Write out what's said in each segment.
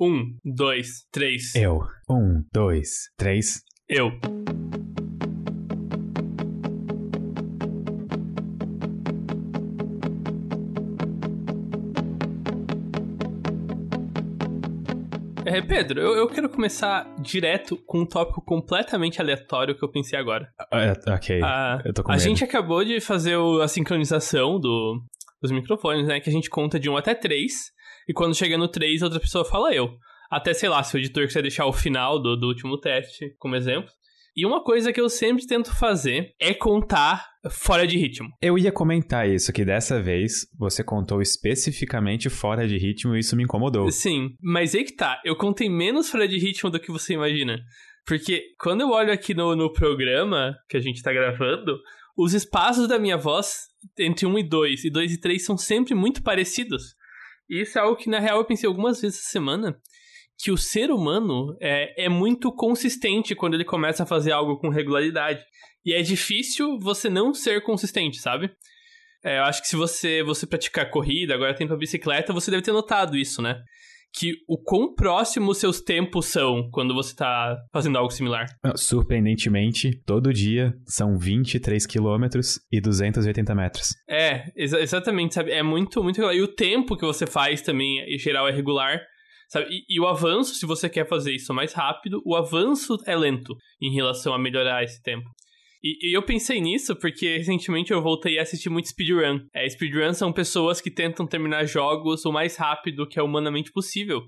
Um, dois, três. Eu. Um, dois, três. Eu. É, Pedro, eu, eu quero começar direto com um tópico completamente aleatório que eu pensei agora. Uh, ok, Ah, eu tô com a medo. gente acabou de fazer o- a sincronização do, dos microfones, né? Que a gente conta de 1 até 3. E quando chega no 3, outra pessoa fala eu. Até, sei lá, se o editor quiser deixar o final do, do último teste como exemplo. E uma coisa que eu sempre tento fazer é contar fora de ritmo. Eu ia comentar isso, que dessa vez você contou especificamente fora de ritmo e isso me incomodou. Sim, mas aí que tá. Eu contei menos fora de ritmo do que você imagina. Porque quando eu olho aqui no, no programa que a gente tá gravando, os espaços da minha voz entre 1 e 2 e 2 e 3 são sempre muito parecidos. E isso é algo que, na real, eu pensei algumas vezes essa semana. Que o ser humano é, é muito consistente quando ele começa a fazer algo com regularidade. E é difícil você não ser consistente, sabe? É, eu acho que se você, você praticar corrida, agora tem pra bicicleta, você deve ter notado isso, né? Que o quão próximos seus tempos são quando você tá fazendo algo similar. Surpreendentemente, todo dia são 23 quilômetros e 280 metros. É, exa- exatamente, sabe? É muito, muito regular. E o tempo que você faz também, em geral, é regular. Sabe? E, e o avanço, se você quer fazer isso mais rápido, o avanço é lento em relação a melhorar esse tempo. E, e eu pensei nisso porque recentemente eu voltei a assistir muito speedrun. É, speedrun são pessoas que tentam terminar jogos o mais rápido que é humanamente possível.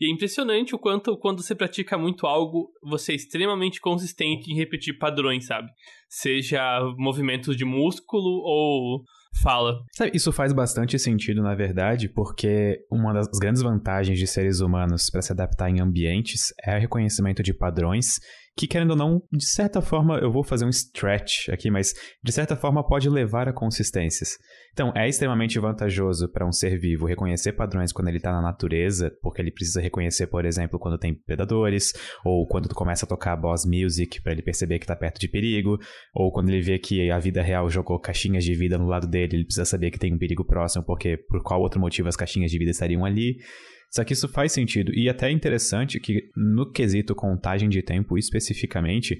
E é impressionante o quanto, quando você pratica muito algo, você é extremamente consistente em repetir padrões, sabe? Seja movimentos de músculo ou fala. Sabe, isso faz bastante sentido, na verdade, porque uma das grandes vantagens de seres humanos para se adaptar em ambientes é o reconhecimento de padrões que, querendo ou não, de certa forma, eu vou fazer um stretch aqui, mas de certa forma pode levar a consistências. Então, é extremamente vantajoso para um ser vivo reconhecer padrões quando ele está na natureza, porque ele precisa reconhecer, por exemplo, quando tem predadores, ou quando tu começa a tocar boss music para ele perceber que está perto de perigo, ou quando ele vê que a vida real jogou caixinhas de vida no lado dele, ele precisa saber que tem um perigo próximo, porque por qual outro motivo as caixinhas de vida estariam ali. Só que isso faz sentido. E até é interessante que, no quesito contagem de tempo especificamente,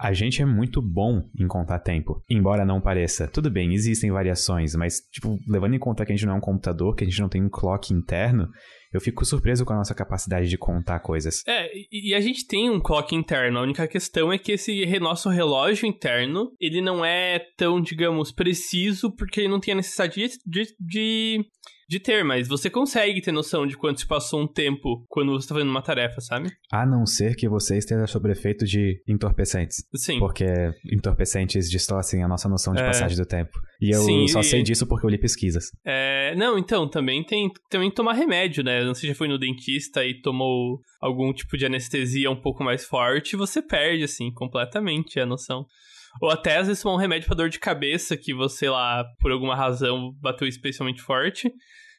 a gente é muito bom em contar tempo. Embora não pareça. Tudo bem, existem variações, mas, tipo, levando em conta que a gente não é um computador, que a gente não tem um clock interno, eu fico surpreso com a nossa capacidade de contar coisas. É, e a gente tem um clock interno. A única questão é que esse nosso relógio interno, ele não é tão, digamos, preciso, porque ele não tem a necessidade de, de, de, ter, mas você consegue ter noção de quanto se passou um tempo quando você tá fazendo uma tarefa, sabe? A não ser que você esteja sob efeito de entorpecentes. Sim. Porque entorpecentes distorcem a nossa noção de É. passagem do tempo. E eu Sim, só e- sei disso porque eu li pesquisas. É, não, então, também tem também tomar remédio, né? Não sei se já foi no dentista e tomou algum tipo de anestesia um pouco mais forte, você perde, assim, completamente a noção. Ou até às vezes tomar um remédio pra dor de cabeça que você lá, por alguma razão, bateu especialmente forte.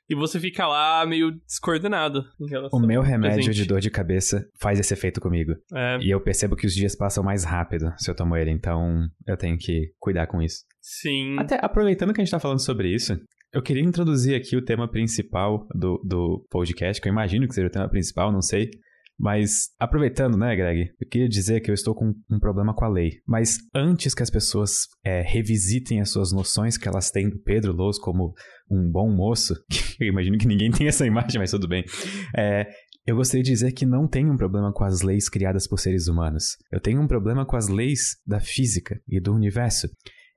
E você fica lá meio descoordenado em relação O meu remédio presente. de dor de cabeça faz esse efeito comigo. É, E eu percebo que os dias passam mais rápido se eu tomo ele, então eu tenho que cuidar com isso. sim. Até aproveitando que a gente tá falando sobre isso, eu queria introduzir aqui o tema principal do, do podcast, que eu imagino que seja o tema principal, não sei. Mas aproveitando, né, Greg? Eu queria dizer que eu estou com um problema com a lei. Mas antes que as pessoas é, revisitem as suas noções que elas têm do Pedro Lous como um bom moço, eu imagino que ninguém tem essa imagem, mas tudo bem. É, eu gostaria de dizer que não tenho um problema com as leis criadas por seres humanos. Eu tenho um problema com as leis da física e do universo.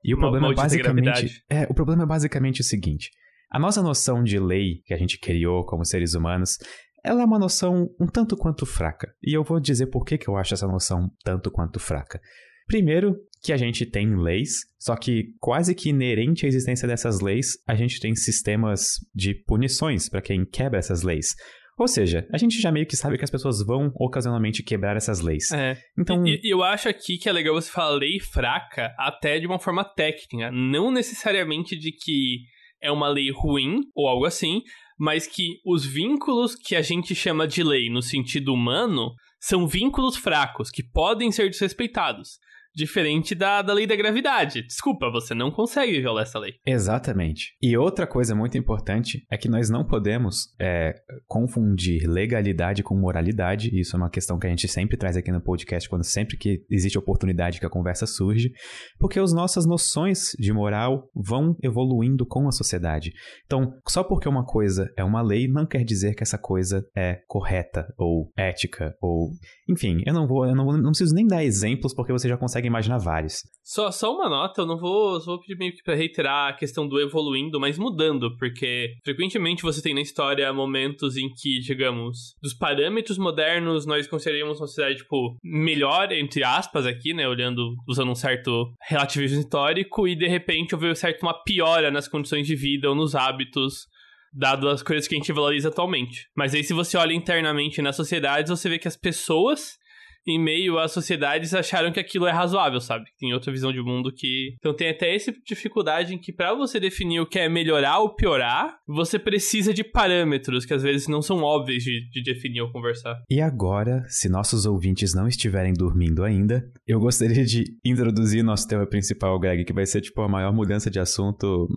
E o Uma problema é basicamente. É, o problema é basicamente o seguinte: a nossa noção de lei que a gente criou como seres humanos, ela é uma noção um tanto quanto fraca. E eu vou dizer por que, que eu acho essa noção tanto quanto fraca. Primeiro, que a gente tem leis, só que quase que inerente à existência dessas leis, a gente tem sistemas de punições para quem quebra essas leis. Ou seja, a gente já meio que sabe que as pessoas vão ocasionalmente quebrar essas leis. É. Então, E, eu acho aqui que é legal você falar lei fraca até de uma forma técnica. Não necessariamente de que é uma lei ruim ou algo assim, mas que os vínculos que a gente chama de lei no sentido humano são vínculos fracos, que podem ser desrespeitados. Diferente da, da lei da gravidade. Desculpa, você não consegue violar essa lei. Exatamente. E outra coisa muito importante é que nós não podemos é, confundir legalidade com moralidade. Isso é uma questão que a gente sempre traz aqui no podcast, quando sempre que existe oportunidade que a conversa surge, porque as nossas noções de moral vão evoluindo com a sociedade. Então, só porque uma coisa é uma lei, não quer dizer que essa coisa é correta ou ética ou. Enfim, eu não vou, eu não, não preciso nem dar exemplos porque você já consegue imaginar vários. Só, só uma nota, eu não vou, vou pedir meio que pra reiterar a questão do evoluindo, mas mudando, porque frequentemente você tem na história momentos em que, digamos, dos parâmetros modernos, nós consideraríamos uma sociedade, tipo, melhor, entre aspas, aqui, né, olhando, usando um certo relativismo histórico, e de repente houve certo uma piora nas condições de vida ou nos hábitos dado as coisas que a gente valoriza atualmente. Mas aí, se você olha internamente nas sociedades, você vê que as pessoas em meio às sociedades acharam que aquilo é razoável, sabe? Tem outra visão de mundo que. Então tem até essa dificuldade em que para você definir o que é melhorar ou piorar, você precisa de parâmetros que às vezes não são óbvios de, de definir ou conversar. E agora, se nossos ouvintes não estiverem dormindo ainda, eu gostaria de introduzir nosso tema principal, Greg, que vai ser tipo a maior mudança de assunto.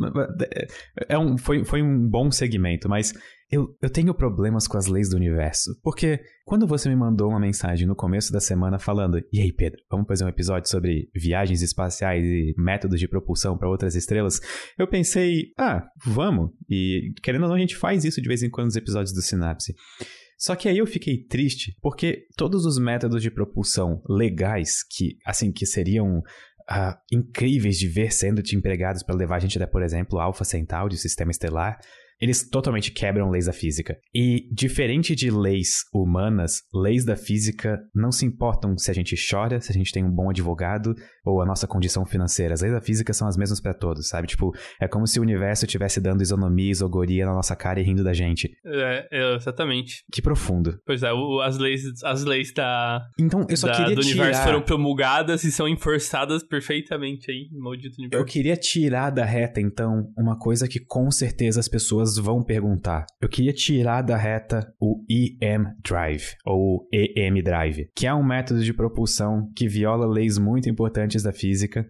É um, foi, foi um bom segmento, mas eu, eu tenho problemas com as leis do universo. Porque quando você me mandou uma mensagem no começo da semana falando: E aí, Pedro, vamos fazer um episódio sobre viagens espaciais e métodos de propulsão para outras estrelas? Eu pensei: Ah, vamos. E querendo ou não, a gente faz isso de vez em quando nos episódios do Sinapse. Só que aí eu fiquei triste porque todos os métodos de propulsão legais que, assim, que seriam uh, incríveis de ver sendo empregados para levar a gente até, por exemplo, Alpha Centauri, o sistema estelar, eles totalmente quebram leis da física. E, diferente de leis humanas, leis da física não se importam se a gente chora, se a gente tem um bom advogado ou a nossa condição financeira. As leis da física são as mesmas para todos, sabe? Tipo, é como se o universo estivesse dando isonomia, isogoria na nossa cara e rindo da gente. É, é exatamente. Que profundo. Pois é, o, as leis, as leis da, então, eu só da, queria do tirar... universo foram promulgadas e são enforçadas perfeitamente aí, maldito universo. Eu queria tirar da reta, então, uma coisa que com certeza as pessoas vão perguntar. Eu queria tirar da reta o EM Drive, ou EM Drive, que é um método de propulsão que viola leis muito importantes da física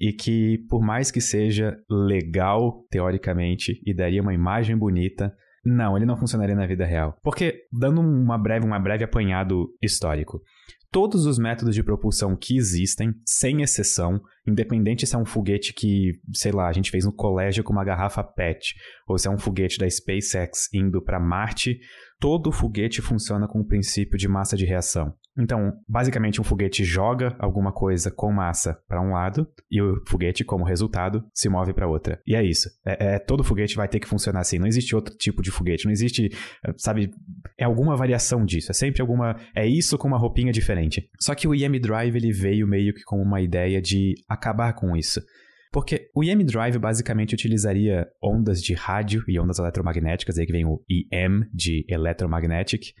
e que, por mais que seja legal teoricamente e daria uma imagem bonita, não, ele não funcionaria na vida real. Porque, dando uma breve, uma breve apanhado histórico, todos os métodos de propulsão que existem, sem exceção, independente se é um foguete que, sei lá, a gente fez no colégio com uma garrafa PET, ou se é um foguete da SpaceX indo para Marte, todo foguete funciona com o princípio de massa de reação. Então, basicamente, um foguete joga alguma coisa com massa para um lado e o foguete, como resultado, se move para outra. E é isso. É, é, todo foguete vai ter que funcionar assim. Não existe outro tipo de foguete. Não existe, sabe? É alguma variação disso. É sempre alguma. É isso com uma roupinha diferente. Só que o EM Drive ele veio meio que com uma ideia de acabar com isso. Porque o EM Drive basicamente utilizaria ondas de rádio e ondas eletromagnéticas, aí que vem o EM de Electromagnetic,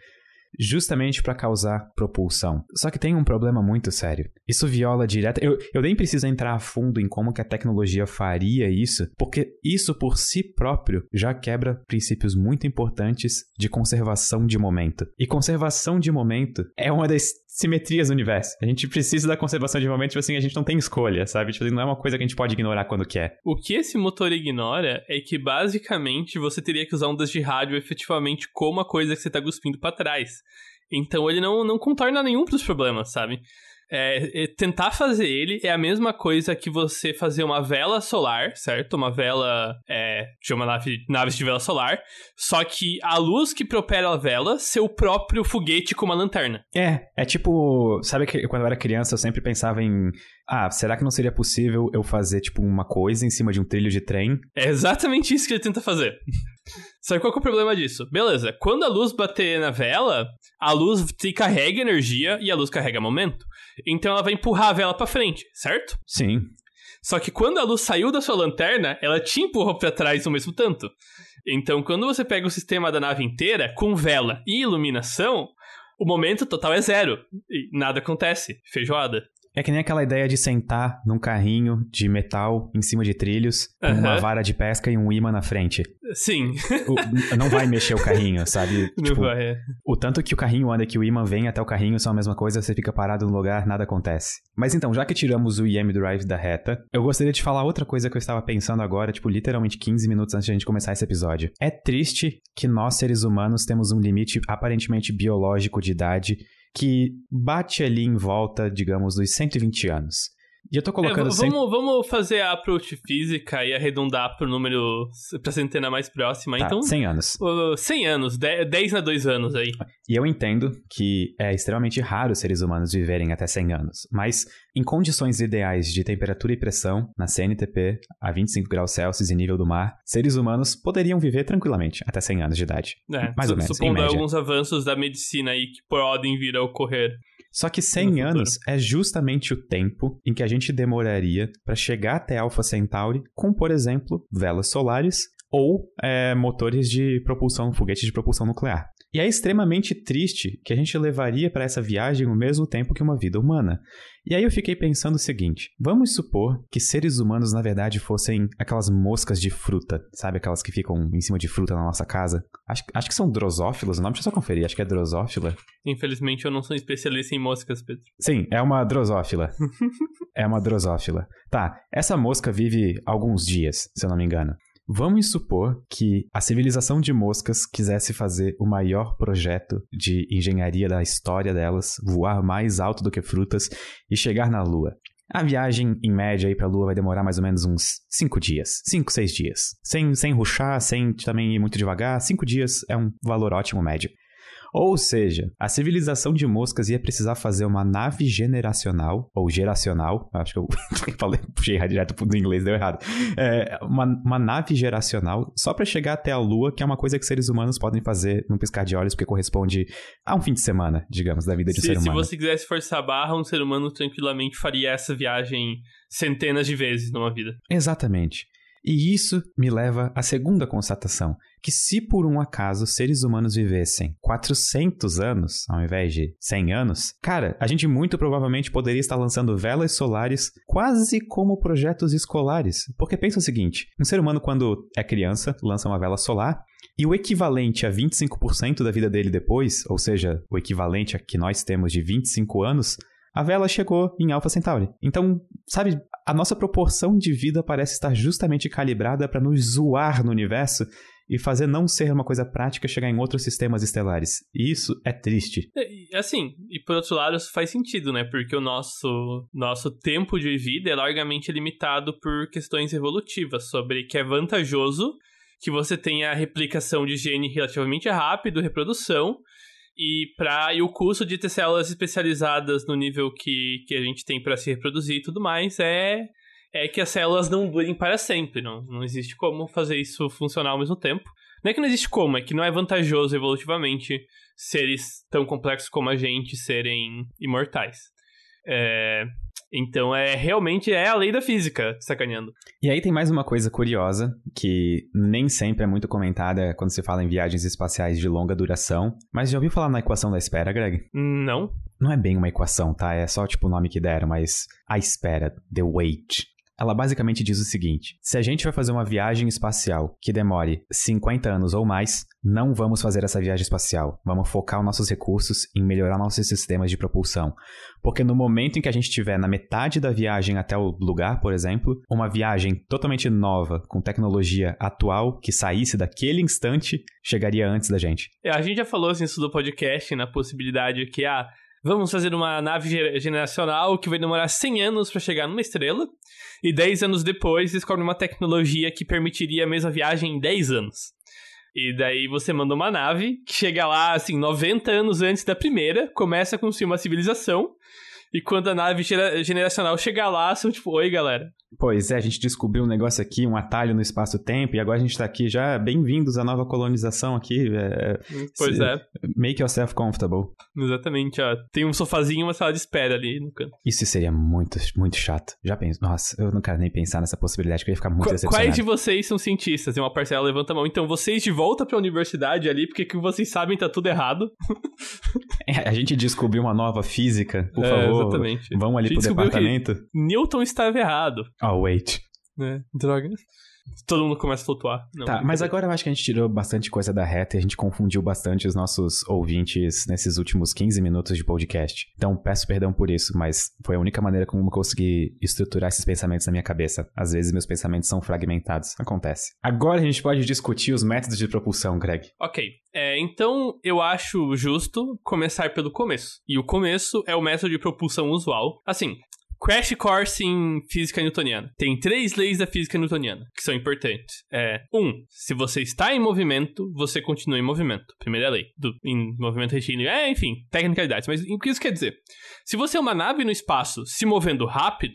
justamente para causar propulsão. Só que tem um problema muito sério. Isso viola direto. Eu, eu nem preciso entrar a fundo em como que a tecnologia faria isso, porque isso por si próprio já quebra princípios muito importantes de conservação de momento. E conservação de momento é uma das simetrias do universo. A gente precisa da conservação de momento, tipo assim, a gente não tem escolha, sabe? Tipo, não é uma coisa que a gente pode ignorar quando quer. O que esse motor ignora é que basicamente você teria que usar ondas de rádio efetivamente como a coisa que você tá cuspindo para trás. Então ele não, não contorna nenhum dos problemas, sabe? É, é, tentar fazer ele é a mesma coisa que você fazer uma vela solar, certo? Uma vela, é, chama nave, naves de vela solar, só que a luz que propela a vela ser o próprio foguete com uma lanterna. É, é tipo, sabe que quando eu era criança eu sempre pensava em, ah, será que não seria possível eu fazer tipo uma coisa em cima de um trilho de trem? É exatamente isso que ele tenta fazer. Sabe qual é o problema disso? Beleza, quando a luz bater na vela, a luz carrega energia e a luz carrega momento. Então ela vai empurrar a vela para frente, certo? Sim. Só que quando a luz saiu da sua lanterna, ela te empurrou para trás no mesmo tanto. Então, quando você pega o sistema da nave inteira, com vela e iluminação, o momento total é zero. E nada acontece. Feijoada. É que nem aquela ideia de sentar num carrinho de metal em cima de trilhos, com uma vara de pesca e um imã na frente. Sim, O- não vai mexer o carrinho, sabe? não Tipo, vai. é. o tanto que o carrinho anda que o imã vem até o carrinho são a mesma coisa, você fica parado no lugar, nada acontece. Mas então, já que tiramos o IM Drive da reta, eu gostaria de falar outra coisa que eu estava pensando agora, tipo, literalmente 15 minutos antes de a gente começar esse episódio. É triste que nós, seres humanos, temos um limite aparentemente biológico de idade que bate ali em volta, digamos, dos 120 anos. E eu tô É, colocando sempre... vamos, vamos fazer a approach física e arredondar pro número, pra centena mais próxima. Tá, então, 100 anos. uh, 100 anos, 10, 10 na 2 anos aí. E eu entendo que é extremamente raro os seres humanos viverem até 100 anos, mas em condições ideais de temperatura e pressão, na CNTP, a 25 graus Celsius e nível do mar, seres humanos poderiam viver tranquilamente até 100 anos de idade. É, Mais ou menos, Supondo alguns avanços da medicina aí que podem vir a ocorrer. Só que No 100 futuro. anos é justamente o tempo em que a gente demoraria para chegar até Alpha Centauri com, por exemplo, velas solares ou é, motores de propulsão, foguetes de propulsão nuclear. E é extremamente triste que a gente levaria para essa viagem o mesmo tempo que uma vida humana. E aí eu fiquei pensando o seguinte: vamos supor que seres humanos na verdade fossem aquelas moscas de fruta, sabe? Aquelas que ficam em cima de fruta na nossa casa. Acho, acho que são drosófilas o nome, deixa eu só conferir, acho que é drosófila. Infelizmente, eu não sou especialista em moscas, Pedro. Sim, é uma drosófila. é uma drosófila. Tá, essa mosca vive alguns dias, se eu não me engano. Vamos supor que a civilização de moscas quisesse fazer o maior projeto de engenharia da história delas, voar mais alto do que frutas e chegar na Lua. A viagem, em média, aí pra Lua vai demorar mais ou menos uns 5 dias. 5, 6 dias. Sem, sem ruxar, sem também ir muito devagar. 5 dias é um valor ótimo médio. Ou seja, a civilização de moscas ia precisar fazer uma nave generacional, ou geracional, acho que eu falei, puxei direto do inglês, deu errado. É, uma, uma nave geracional só para chegar até a Lua, que é uma coisa que seres humanos podem fazer num piscar de olhos, porque corresponde a um fim de semana, digamos, da vida de um Se, ser se humano. você quisesse forçar a barra, um ser humano tranquilamente faria essa viagem centenas de vezes numa vida. Exatamente. E isso me leva à segunda constatação, que se por um acaso seres humanos vivessem 400 anos ao invés de 100 anos, cara, a gente muito provavelmente poderia estar lançando velas solares quase como projetos escolares. Porque pensa o seguinte, um ser humano quando é criança lança uma vela solar e o equivalente a 25% da vida dele depois, ou seja, o equivalente a que nós temos de 25 anos, a vela chegou em Alpha Centauri. Então, sabe, a nossa proporção de vida parece estar justamente calibrada para nos zoar no universo e fazer não ser uma coisa prática chegar em outros sistemas estelares. E isso é triste. E, Assim, e por outro lado, isso faz sentido, né? Porque o nosso, nosso tempo de vida é largamente limitado por questões evolutivas, sobre que é vantajoso que você tenha a replicação de gene relativamente rápido, reprodução, e, pra, e o custo de ter células especializadas no nível que, que a gente tem para se reproduzir e tudo mais é, é que as células não durem para sempre. Não, não existe como fazer isso funcionar ao mesmo tempo. Não é que não existe como, é que não é vantajoso evolutivamente seres tão complexos como a gente serem imortais. É, então é realmente é a lei da física sacaneando. E aí tem mais uma coisa curiosa, que nem sempre é muito comentada quando se fala em viagens espaciais de longa duração. Mas já ouviu falar na equação da espera, Greg? Não? Não é bem uma equação, tá? É só tipo o nome que deram, mas a espera, the wait. Ela basicamente diz o seguinte: se a gente vai fazer uma viagem espacial que demore 50 anos ou mais, não vamos fazer essa viagem espacial. Vamos focar os nossos recursos em melhorar nossos sistemas de propulsão. Porque no momento em que a gente estiver na metade da viagem até o lugar, por exemplo, uma viagem totalmente nova, com tecnologia atual, que saísse daquele instante, chegaria antes da gente. É, A gente já falou assim, isso do podcast, na possibilidade que, ah, vamos fazer uma nave ge- generacional que vai demorar 100 anos para chegar numa estrela, e 10 anos depois descobre uma tecnologia que permitiria a mesma viagem em 10 anos. E daí você manda uma nave que chega lá, assim, 90 anos antes da primeira, começa a construir uma civilização, e quando a nave gera- generacional chega lá, são tipo, oi galera. Pois é, a gente descobriu um negócio aqui, um atalho no espaço-tempo, e agora a gente tá aqui já. Bem-vindos à nova colonização aqui. é, Pois Se- é, Make yourself comfortable. exatamente, ó. Tem um sofazinho e uma sala de espera ali no canto. Isso seria muito, muito chato. Já penso. Nossa, eu não quero nem pensar nessa possibilidade, que eu ia ficar muito Qu- decepcionado. Quais de vocês são cientistas? E uma parcela levanta a mão. Então, vocês de volta pra universidade ali, porque o que vocês sabem tá tudo errado. A gente descobriu uma nova física, por é, favor. Exatamente. Vamos ali pro departamento. Newton estava errado. Oh, wait. É, droga. Todo mundo começa a flutuar. Não, tá, mas agora eu acho que a gente tirou bastante coisa da reta e a gente confundiu bastante os nossos ouvintes nesses últimos 15 minutos de podcast. Então peço perdão por isso, mas foi a única maneira como eu consegui estruturar esses pensamentos na minha cabeça. Às vezes meus pensamentos são fragmentados. Acontece. Agora a gente pode discutir os métodos de propulsão, Greg. Ok. É, então eu acho justo começar pelo começo. E o começo é o método de propulsão usual. Assim, Crash Course em Física Newtoniana. Tem três leis da física newtoniana que são importantes. É, um, se você está em movimento, você continua em movimento. Primeira lei. Do, em movimento retilíneo. É, enfim, tecnicalidades. Mas o que isso quer dizer? Se você é uma nave no espaço se movendo rápido,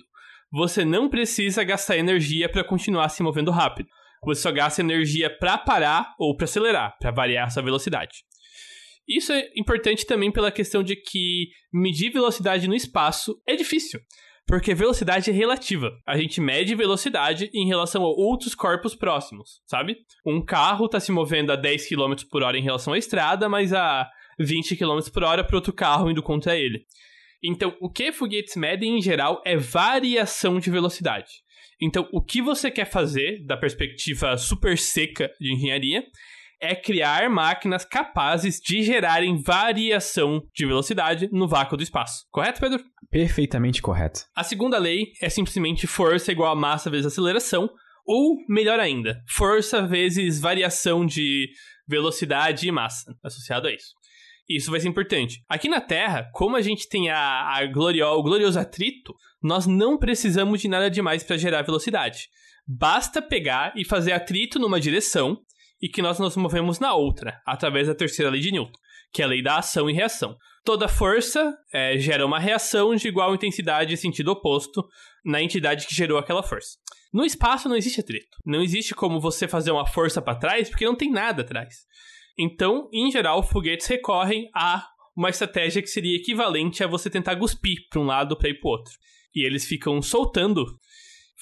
você não precisa gastar energia para continuar se movendo rápido. Você só gasta energia para parar ou para acelerar, para variar sua velocidade. Isso é importante também pela questão de que medir velocidade no espaço é difícil. Porque velocidade é relativa. A gente mede velocidade em relação a outros corpos próximos, sabe? Um carro está se movendo a 10 km por hora em relação à estrada, mas a 20 km por hora para outro carro indo contra ele. Então, o que foguetes medem em geral é variação de velocidade. Então, o que você quer fazer, da perspectiva super seca de engenharia, é criar máquinas capazes de gerarem variação de velocidade no vácuo do espaço. Correto, Pedro? Perfeitamente correto. A segunda lei é simplesmente força igual a massa vezes aceleração, ou melhor ainda, força vezes variação de velocidade e massa associado a isso. Isso vai ser importante. Aqui na Terra, como a gente tem a, a o glorioso atrito, nós não precisamos de nada demais para gerar velocidade. Basta pegar e fazer atrito numa direção e que nós nos movemos na outra, através da terceira lei de Newton, que é a lei da ação e reação. Toda força é, gera uma reação de igual intensidade e sentido oposto na entidade que gerou aquela força. No espaço não existe atrito. Não existe como você fazer uma força para trás, porque não tem nada atrás. Então, em geral, foguetes recorrem a uma estratégia que seria equivalente a você tentar cuspir para um lado para ir para o outro. E eles ficam soltando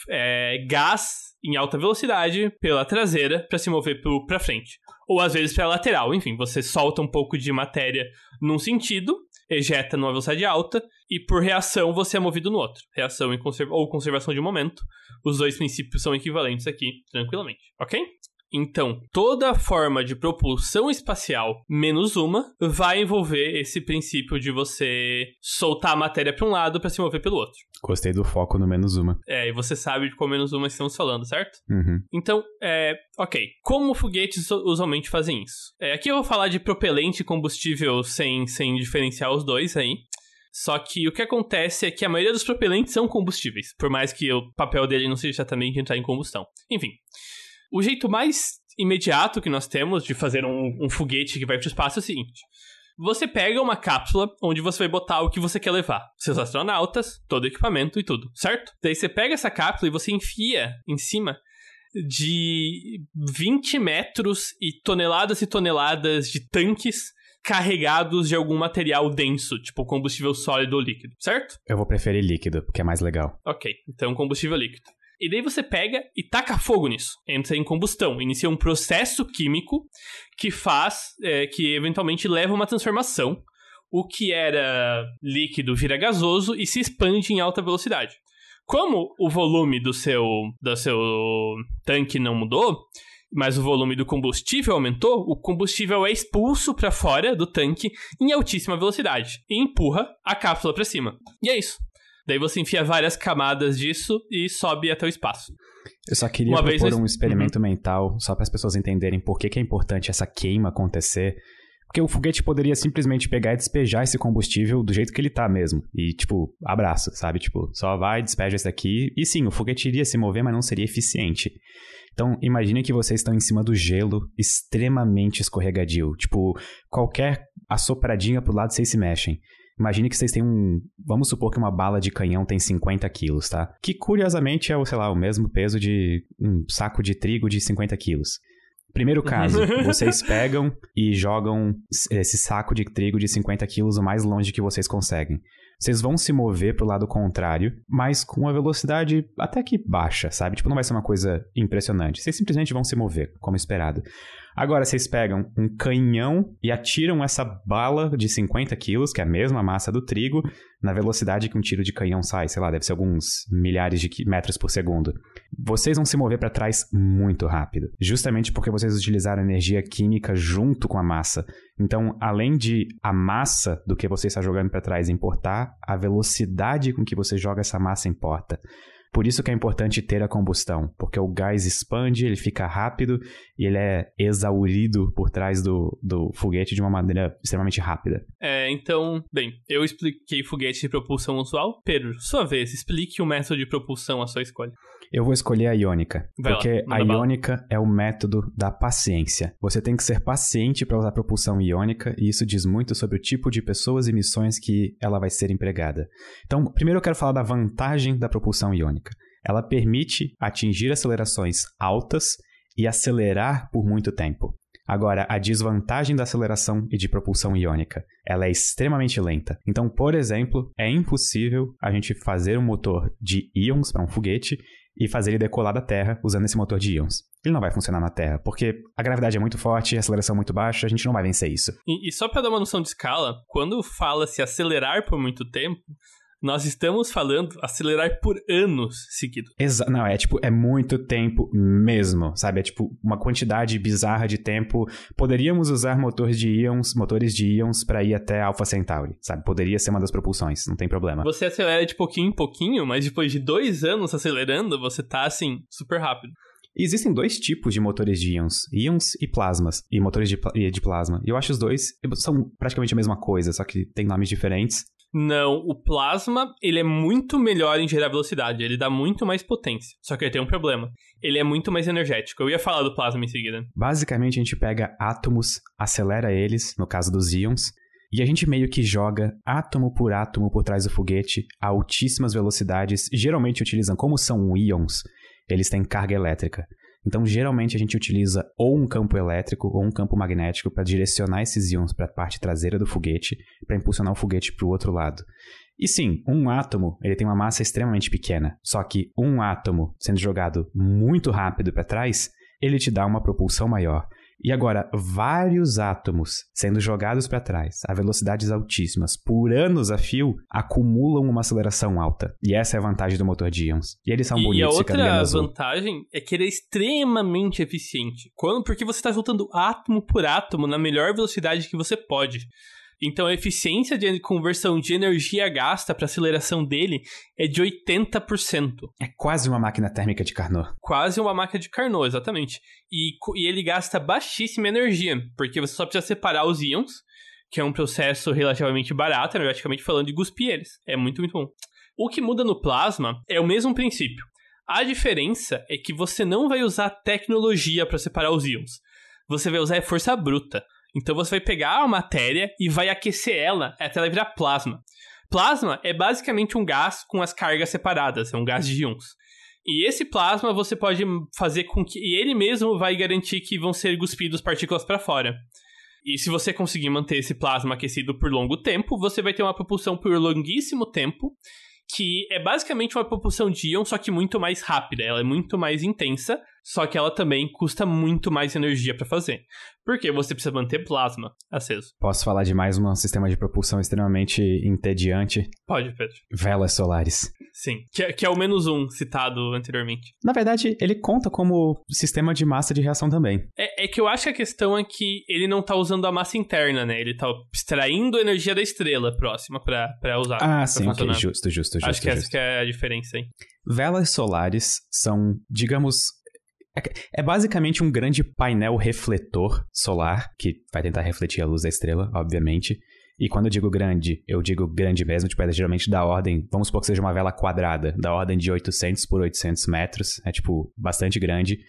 é, gás em alta velocidade pela traseira para se mover para frente. Ou às vezes para lateral. Enfim, você solta um pouco de matéria num sentido, ejeta numa velocidade alta, e por reação você é movido no outro. Reação conserva ou conservação de momento. Os dois princípios são equivalentes aqui, tranquilamente. Ok? Então, toda forma de propulsão espacial menos uma vai envolver esse princípio de você soltar a matéria para um lado para se mover pelo outro. Gostei do foco no menos uma. É, e você sabe de qual menos uma estamos falando, certo? Uhum. Então, é, ok. Como foguetes usualmente fazem isso? É, aqui eu vou falar de propelente e combustível sem, sem diferenciar os dois aí. Só que o que acontece é que a maioria dos propelentes são combustíveis, por mais que o papel dele não seja exatamente entrar em combustão. Enfim, o jeito mais imediato que nós temos de fazer um, um foguete que vai para o espaço é o seguinte: você pega uma cápsula onde você vai botar o que você quer levar, seus astronautas, todo o equipamento e tudo, certo? Daí você pega essa cápsula e você enfia em cima de 20 metros e toneladas e toneladas de tanques carregados de algum material denso, tipo combustível sólido ou líquido, certo? Eu vou preferir líquido, porque é mais legal. Ok, então combustível líquido. E daí você pega e taca fogo nisso. Entra em combustão. Inicia um processo químico que faz, é, que eventualmente leva a uma transformação. O que era líquido vira gasoso e se expande em alta velocidade. Como o volume do seu, do seu tanque não mudou, mas o volume do combustível aumentou, o combustível é expulso para fora do tanque em altíssima velocidade e empurra a cápsula para cima. E é isso. Daí você enfia várias camadas disso e sobe até o espaço. Eu só queria Uma propor vez... um experimento uhum. mental, só para as pessoas entenderem por que, que é importante essa queima acontecer. Porque o foguete poderia simplesmente pegar e despejar esse combustível do jeito que ele tá mesmo. E, tipo, abraço, sabe? Tipo, só vai, despeja isso daqui. E sim, o foguete iria se mover, mas não seria eficiente. Então, imagine que vocês estão em cima do gelo, extremamente escorregadio. Tipo, qualquer assopradinha pro lado vocês se mexem. Imagine que vocês têm um. Vamos supor que uma bala de canhão tem 50 quilos, tá? Que curiosamente é, sei lá, o mesmo peso de um saco de trigo de 50 quilos. Primeiro caso, vocês pegam e jogam esse saco de trigo de 50 quilos o mais longe que vocês conseguem. vocês vão se mover pro lado contrário, mas com uma velocidade até que baixa, sabe? Tipo, não vai ser uma coisa impressionante. Vocês simplesmente vão se mover, como esperado. Agora, vocês pegam um canhão e atiram essa bala de 50 quilos, que é a mesma massa do trigo, na velocidade que um tiro de canhão sai, sei lá, deve ser alguns milhares de metros por segundo. Vocês vão se mover para trás muito rápido, justamente porque vocês utilizaram energia química junto com a massa. Então, além de a massa do que você está jogando para trás importar, a velocidade com que você joga essa massa importa. Por isso que é importante ter a combustão, porque o gás expande, ele fica rápido e ele é exaurido por trás do, do foguete de uma maneira extremamente rápida. É, então, bem, eu expliquei foguete de propulsão usual. Pedro, sua vez, explique o método de propulsão à sua escolha. Eu vou escolher a iônica, Vai porque lá, a iônica é o método da paciência. Você tem que ser paciente para usar propulsão iônica e isso diz muito sobre o tipo de pessoas e missões que ela vai ser empregada. Então, primeiro eu quero falar da vantagem da propulsão iônica. Ela permite atingir acelerações altas e acelerar por muito tempo. Agora, a desvantagem da aceleração e de propulsão iônica, ela é extremamente lenta. Então, por exemplo, é impossível a gente fazer um motor de íons para um foguete e fazer ele decolar da Terra usando esse motor de íons. Ele não vai funcionar na Terra, porque a gravidade é muito forte, a aceleração é muito baixa, a gente não vai vencer isso. E, e só para dar uma noção de escala, quando fala se acelerar por muito tempo, nós estamos falando acelerar por anos seguidos. Exa não, é tipo, é muito tempo mesmo, sabe? É tipo uma quantidade bizarra de tempo. Poderíamos usar motores de íons, motores de íons para ir até Alpha Centauri, sabe? Poderia ser uma das propulsões, não tem problema. Você acelera de pouquinho em pouquinho, mas depois de dois anos acelerando, você tá assim, super rápido. Existem dois tipos de motores de íons, íons e plasmas, e motores de, pl de plasma. E eu acho os dois são praticamente a mesma coisa, só que tem nomes diferentes. Não, o plasma, ele é muito melhor em gerar velocidade, ele dá muito mais potência. Só que ele tem um problema. Ele é muito mais energético. Eu ia falar do plasma em seguida. Basicamente, a gente pega átomos, acelera eles, no caso dos íons, e a gente meio que joga átomo por átomo por trás do foguete a altíssimas velocidades, geralmente utilizam como são íons, eles têm carga elétrica. Então, geralmente a gente utiliza ou um campo elétrico ou um campo magnético para direcionar esses íons para a parte traseira do foguete, para impulsionar o foguete para o outro lado. E sim, um átomo ele tem uma massa extremamente pequena, só que um átomo sendo jogado muito rápido para trás, ele te dá uma propulsão maior. E agora, vários átomos sendo jogados para trás a velocidades altíssimas por anos a fio acumulam uma aceleração alta. E essa é a vantagem do motor de íons. E eles são e bonitos e a outra vantagem é que ele é extremamente eficiente. Quando? Porque você está soltando átomo por átomo na melhor velocidade que você pode. Então a eficiência de conversão de energia gasta para aceleração dele é de 80%. É quase uma máquina térmica de Carnot. Quase uma máquina de Carnot, exatamente. E, e ele gasta baixíssima energia, porque você só precisa separar os íons, que é um processo relativamente barato, energeticamente falando, de cuspir eles. É muito, muito bom. O que muda no plasma é o mesmo princípio. A diferença é que você não vai usar tecnologia para separar os íons. Você vai usar força bruta. Então você vai pegar a matéria e vai aquecer ela até ela virar plasma. Plasma é basicamente um gás com as cargas separadas, é um gás de íons. E esse plasma você pode fazer com que e ele mesmo vai garantir que vão ser cuspidos partículas para fora. E se você conseguir manter esse plasma aquecido por longo tempo, você vai ter uma propulsão por longuíssimo tempo que é basicamente uma propulsão de íon, só que muito mais rápida. Ela é muito mais intensa, só que ela também custa muito mais energia para fazer. Porque você precisa manter plasma aceso. Posso falar de mais um sistema de propulsão extremamente entediante? Pode, Pedro. Velas solares. Sim, que é, que é o menos um citado anteriormente. Na verdade, ele conta como sistema de massa de reação também. É, é que eu acho que a questão é que ele não tá usando a massa interna, né? Ele tá extraindo energia da estrela próxima para usar. Ah, pra sim, funcionar. ok, justo, justo, justo. Acho que justo. essa que é a diferença aí. Velas solares são, digamos, é, é basicamente um grande painel refletor solar que vai tentar refletir a luz da estrela, obviamente. E quando eu digo grande, eu digo grande mesmo, tipo, é geralmente da ordem, vamos supor que seja uma vela quadrada, da ordem de 800 por 800 metros, é tipo, bastante grande.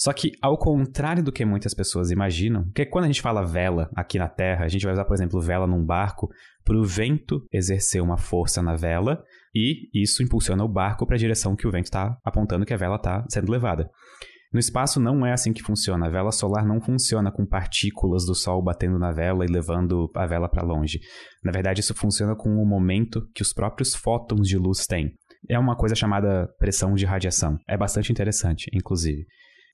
Só que, ao contrário do que muitas pessoas imaginam, que quando a gente fala vela aqui na Terra, a gente vai usar, por exemplo, vela num barco para o vento exercer uma força na vela e isso impulsiona o barco para a direção que o vento está apontando que a vela está sendo levada. No espaço não é assim que funciona. A vela solar não funciona com partículas do Sol batendo na vela e levando a vela para longe. Na verdade, isso funciona com o momento que os próprios fótons de luz têm. É uma coisa chamada pressão de radiação. É bastante interessante, inclusive.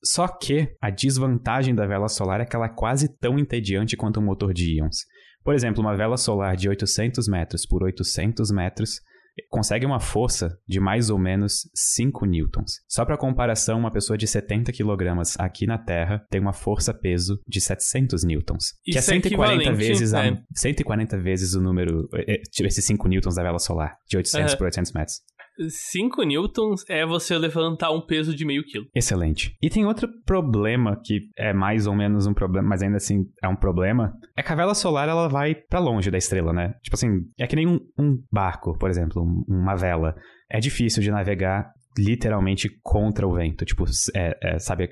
Só que a desvantagem da vela solar é que ela é quase tão entediante quanto um motor de íons. Por exemplo, uma vela solar de 800 metros por 800 metros consegue uma força de mais ou menos 5 newtons. Só para comparação, uma pessoa de 70 quilogramas aqui na Terra tem uma força-peso de 700 newtons. Isso que é 140 é vezes a, é. 140 vezes o número, é, é, esses 5 newtons da vela solar, de 800 Uhum. por 800 metros. 5 newtons é você levantar um peso de meio quilo. Excelente. E tem outro problema que é mais ou menos um problema, mas ainda assim é um problema. É que a vela solar ela vai pra longe da estrela, né? Tipo assim, é que nem um, um barco, por exemplo, um- uma vela. É difícil de navegar literalmente contra o vento. Tipo, é, é, sabe,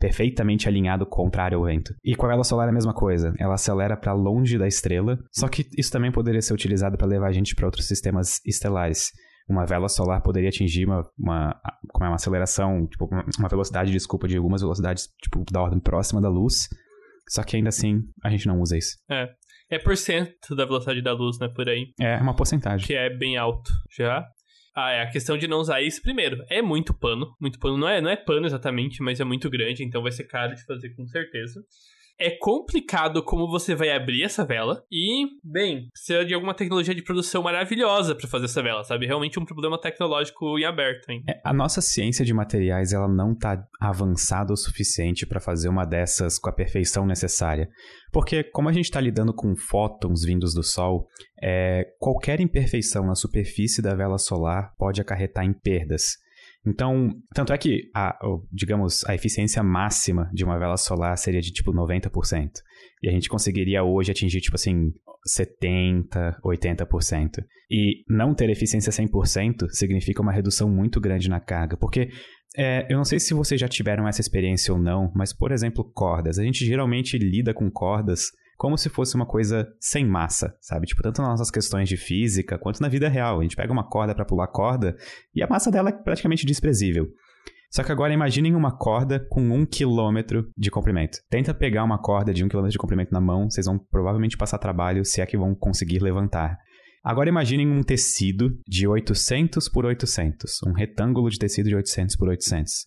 perfeitamente alinhado contrário ao vento. E com a vela solar é a mesma coisa. Ela acelera pra longe da estrela, só que isso também poderia ser utilizado pra levar a gente pra outros sistemas estelares uma vela solar poderia atingir uma, uma, como é, uma aceleração, tipo, uma- velocidade, desculpa, de algumas velocidades, tipo, da ordem próxima da luz. Só que ainda assim, a gente não usa isso. É por cento da velocidade da luz, né? Por aí. É uma porcentagem. Que é bem alto já. Ah, é a questão de não usar isso primeiro. É muito pano. Muito pano. Não é, não é pano exatamente, mas é muito grande, então vai ser caro de fazer com certeza. É complicado como você vai abrir essa vela. E, bem, precisa de alguma tecnologia de produção maravilhosa pra fazer essa vela, sabe? Realmente um problema tecnológico em aberto, hein? É, a nossa ciência de materiais, ela não tá avançada o suficiente para fazer uma dessas com a perfeição necessária. Porque como a gente está lidando com fótons vindos do Sol, é, qualquer imperfeição na superfície da vela solar pode acarretar em perdas. Então, tanto é que, a, digamos, a eficiência máxima de uma vela solar seria de tipo 90%. E a gente conseguiria hoje atingir, tipo assim, 70%, 80%. E não ter eficiência 100% significa uma redução muito grande na carga. Porque é, eu não sei se vocês já tiveram essa experiência ou não, mas, por exemplo, cordas. A gente geralmente lida com cordas como se fosse uma coisa sem massa, sabe? Tipo, tanto nas nossas questões de física quanto na vida real. A gente pega uma corda para pular corda e a massa dela é praticamente desprezível. Só que agora imaginem uma corda com um quilômetro de comprimento. Tenta pegar uma corda de um quilômetro de comprimento na mão, vocês vão provavelmente passar trabalho se é que vão conseguir levantar. Agora imaginem um tecido de 800 por 800, um retângulo de tecido de 800 por 800.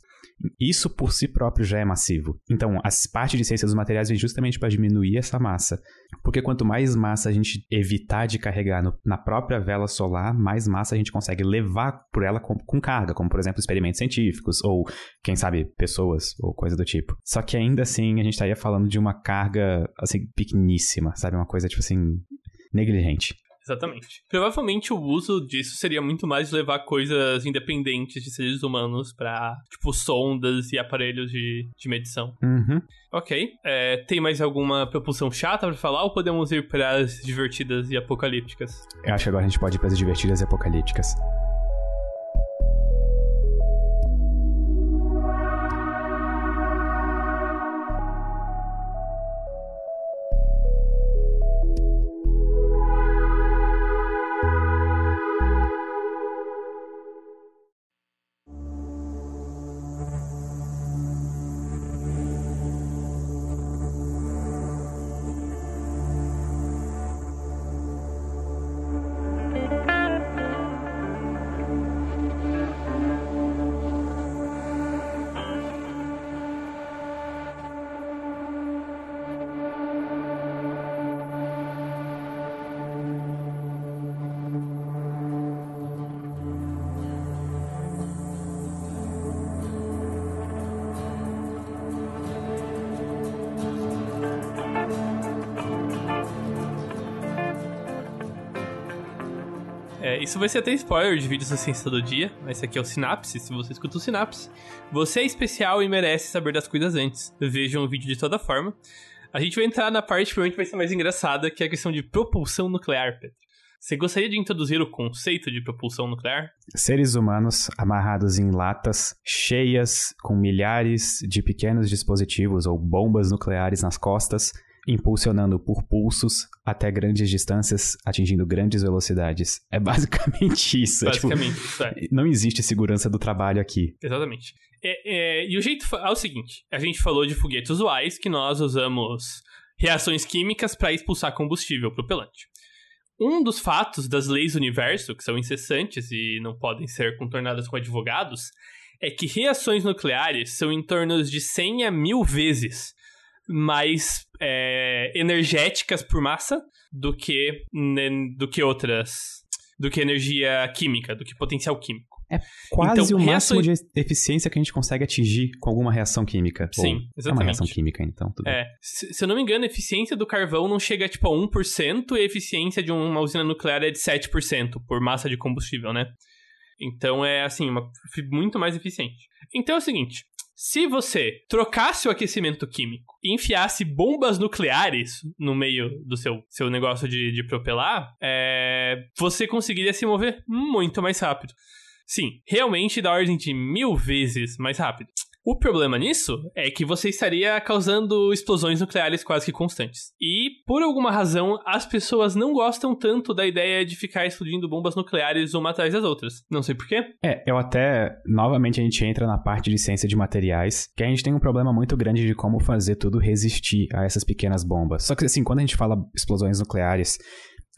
Isso por si próprio já é massivo. Então, as partes de ciência dos materiais vem justamente para diminuir essa massa. Porque quanto mais massa a gente evitar de carregar no- na própria vela solar, mais massa a gente consegue levar por ela com, com carga, como por exemplo experimentos científicos, ou quem sabe pessoas, ou coisa do tipo. Só que ainda assim a gente estaria falando de uma carga assim pequeníssima, sabe? Uma coisa tipo assim negligente. Exatamente. Provavelmente o uso disso seria muito mais levar coisas independentes de seres humanos pra, tipo, sondas e aparelhos de, de medição. Uhum. Ok. É, tem mais alguma propulsão chata pra falar ou podemos ir pras divertidas e apocalípticas? Eu acho que agora a gente pode ir para as divertidas e apocalípticas. Isso vai ser até spoiler de vídeos da Ciência do Dia, mas esse aqui é o Sinapse, se você escuta o Sinapse. Você é especial e merece saber das coisas antes. Vejam o vídeo de toda forma. A gente vai entrar na parte que provavelmente vai ser mais engraçada, que é a questão de propulsão nuclear, Pedro. Você gostaria de introduzir o conceito de propulsão nuclear? Seres humanos amarrados em latas cheias com milhares de pequenos dispositivos ou bombas nucleares nas costas, impulsionando por pulsos até grandes distâncias, atingindo grandes velocidades. É basicamente isso. É, tipo, Basicamente, isso é. não existe segurança do trabalho aqui. Exatamente. É, é, e o jeito é o seguinte: a gente falou de foguetes usuais que nós usamos reações químicas para expulsar combustível propelante. Um dos fatos das leis do universo, que são incessantes e não podem ser contornadas com advogados, é que reações nucleares são em torno de 100 a 1000 vezes mais é, energéticas por massa do que, do que outras. do que energia química, do que potencial químico. É quase então, o máximo de eficiência que a gente consegue atingir com alguma reação química. Sim, exatamente. É uma reação química, então. Tudo é. Se, se, eu não me engano, a eficiência do carvão não chega tipo a 1% e a eficiência de uma usina nuclear é de 7% por massa de combustível, né? Então é assim, uma, muito mais eficiente. Então é o seguinte: se você trocasse o aquecimento químico e enfiasse bombas nucleares no meio do seu, seu negócio de, de propelar, é, você conseguiria se mover muito mais rápido. Sim, realmente da ordem de mil vezes mais rápido. O problema nisso é que você estaria causando explosões nucleares quase que constantes. E, por alguma razão, as pessoas não gostam tanto da ideia de ficar explodindo bombas nucleares uma atrás das outras. Não sei porquê. É, eu até. Novamente a gente entra na parte de ciência de materiais, que a gente tem um problema muito grande de como fazer tudo resistir a essas pequenas bombas. Só que, assim, quando a gente fala explosões nucleares,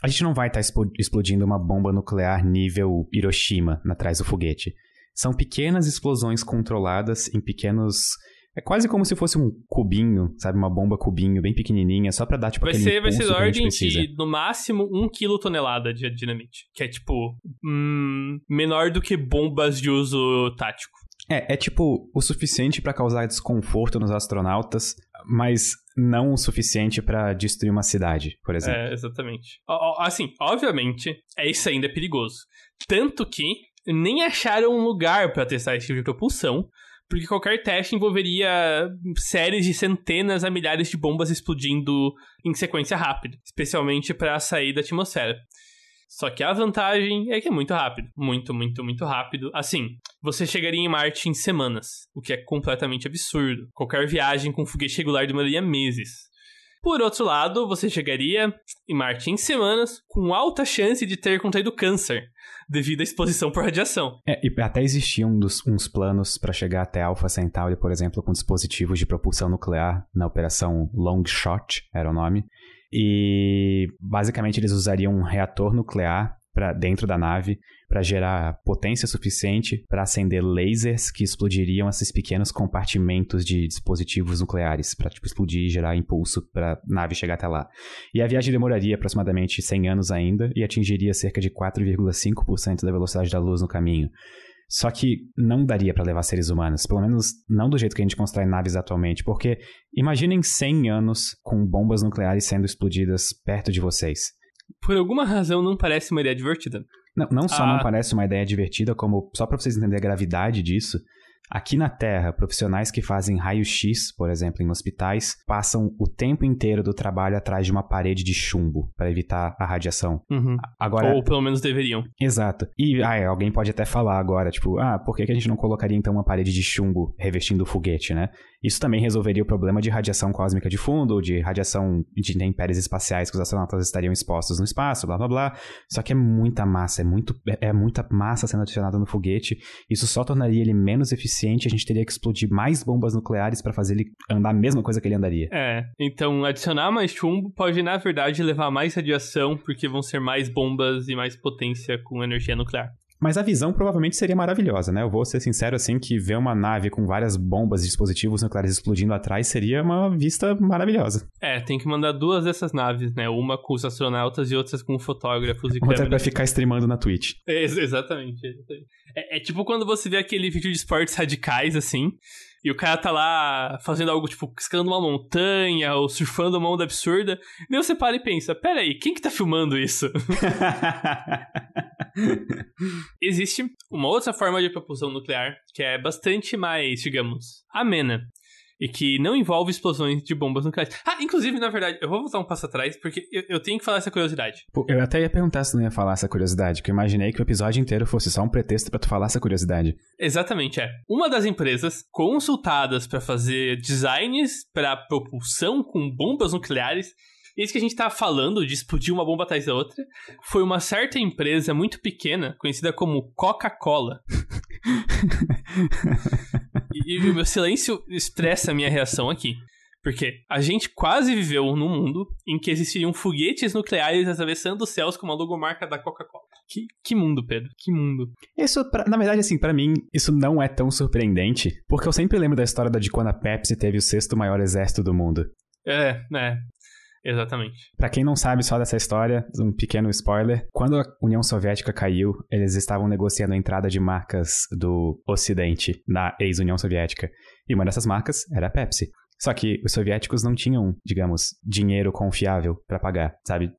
a gente não vai estar tá explodindo uma bomba nuclear nível Hiroshima atrás do foguete. São pequenas explosões controladas em pequenos. É quase como se fosse um cubinho, sabe? Uma bomba cubinho, bem pequenininha, só pra dar, tipo, vai aquele ser, Vai ser ordem de, no máximo, um quilo tonelada de dinamite. Que é, tipo, hum, menor do que bombas de uso tático. É, é tipo o suficiente para causar desconforto nos astronautas, mas não o suficiente para destruir uma cidade, por exemplo. É, exatamente. Assim, obviamente, é isso ainda é perigoso. Tanto que nem acharam um lugar para testar esse tipo de propulsão, porque qualquer teste envolveria séries de centenas a milhares de bombas explodindo em sequência rápida, especialmente para sair da atmosfera. Só que a vantagem é que é muito rápido. Muito, muito, muito rápido. Assim, você chegaria em Marte em semanas, o que é completamente absurdo. Qualquer viagem com foguete regular demoraria meses. Por outro lado, você chegaria em Marte em semanas com alta chance de ter contraído câncer, devido à exposição por radiação. É, e até existiam uns, uns planos para chegar até Alpha Centauri, por exemplo, com dispositivos de propulsão nuclear na operação Long Shot, era o nome. E basicamente eles usariam um reator nuclear para dentro da nave para gerar potência suficiente para acender lasers que explodiriam esses pequenos compartimentos de dispositivos nucleares para tipo explodir e gerar impulso para nave chegar até lá. E a viagem demoraria aproximadamente 100 anos ainda e atingiria cerca de 4,5% da velocidade da luz no caminho. Só que não daria para levar seres humanos, pelo menos não do jeito que a gente constrói naves atualmente, porque imaginem 100 anos com bombas nucleares sendo explodidas perto de vocês. Por alguma razão não parece uma ideia divertida. Não, não só ah. não parece uma ideia divertida, como só para vocês entenderem a gravidade disso, Aqui na Terra, profissionais que fazem raio-x, por exemplo, em hospitais, passam o tempo inteiro do trabalho atrás de uma parede de chumbo para evitar a radiação. Uhum. Agora, Ou pelo menos deveriam. Exato. E ah, alguém pode até falar agora, tipo, ah, por que a gente não colocaria então uma parede de chumbo revestindo o foguete, né? Isso também resolveria o problema de radiação cósmica de fundo, de radiação de intempéries espaciais que os astronautas estariam expostos no espaço, blá blá blá. Só que é muita massa, é, muito, é, é muita massa sendo adicionada no foguete. Isso só tornaria ele menos eficiente. A gente teria que explodir mais bombas nucleares para fazer ele andar a mesma coisa que ele andaria. É, então adicionar mais chumbo pode, na verdade, levar mais radiação, porque vão ser mais bombas e mais potência com energia nuclear. Mas a visão provavelmente seria maravilhosa, né? Eu vou ser sincero assim que ver uma nave com várias bombas e dispositivos nucleares explodindo atrás seria uma vista maravilhosa. É, tem que mandar duas dessas naves, né? Uma com os astronautas e outras com fotógrafos e Outra câmeras. pra ficar streamando na Twitch. É, exatamente. É, é tipo quando você vê aquele vídeo de esportes radicais, assim, e o cara tá lá fazendo algo tipo escalando uma montanha ou surfando uma onda absurda. E você para e pensa: peraí, quem que tá filmando isso? Existe uma outra forma de propulsão nuclear que é bastante mais, digamos, amena e que não envolve explosões de bombas nucleares. Ah, inclusive, na verdade, eu vou voltar um passo atrás, porque eu, eu tenho que falar essa curiosidade. Pô, eu até ia perguntar se não ia falar essa curiosidade, que eu imaginei que o episódio inteiro fosse só um pretexto para tu falar essa curiosidade. Exatamente, é. Uma das empresas consultadas para fazer designs para propulsão com bombas nucleares isso que a gente tá falando de explodir uma bomba atrás da outra foi uma certa empresa muito pequena, conhecida como Coca-Cola. E, e o meu silêncio expressa a minha reação aqui. Porque a gente quase viveu num mundo em que existiriam foguetes nucleares atravessando os céus com uma logomarca da Coca-Cola. Que, que mundo, Pedro? Que mundo. Isso, pra, na verdade, assim, para mim, isso não é tão surpreendente, porque eu sempre lembro da história de quando a Pepsi teve o sexto maior exército do mundo. É, é. Exatamente. Para quem não sabe só dessa história, um pequeno spoiler: quando a União Soviética caiu, eles estavam negociando a entrada de marcas do Ocidente na ex-União Soviética. E uma dessas marcas era a Pepsi. Só que os soviéticos não tinham, digamos, dinheiro confiável para pagar, sabe?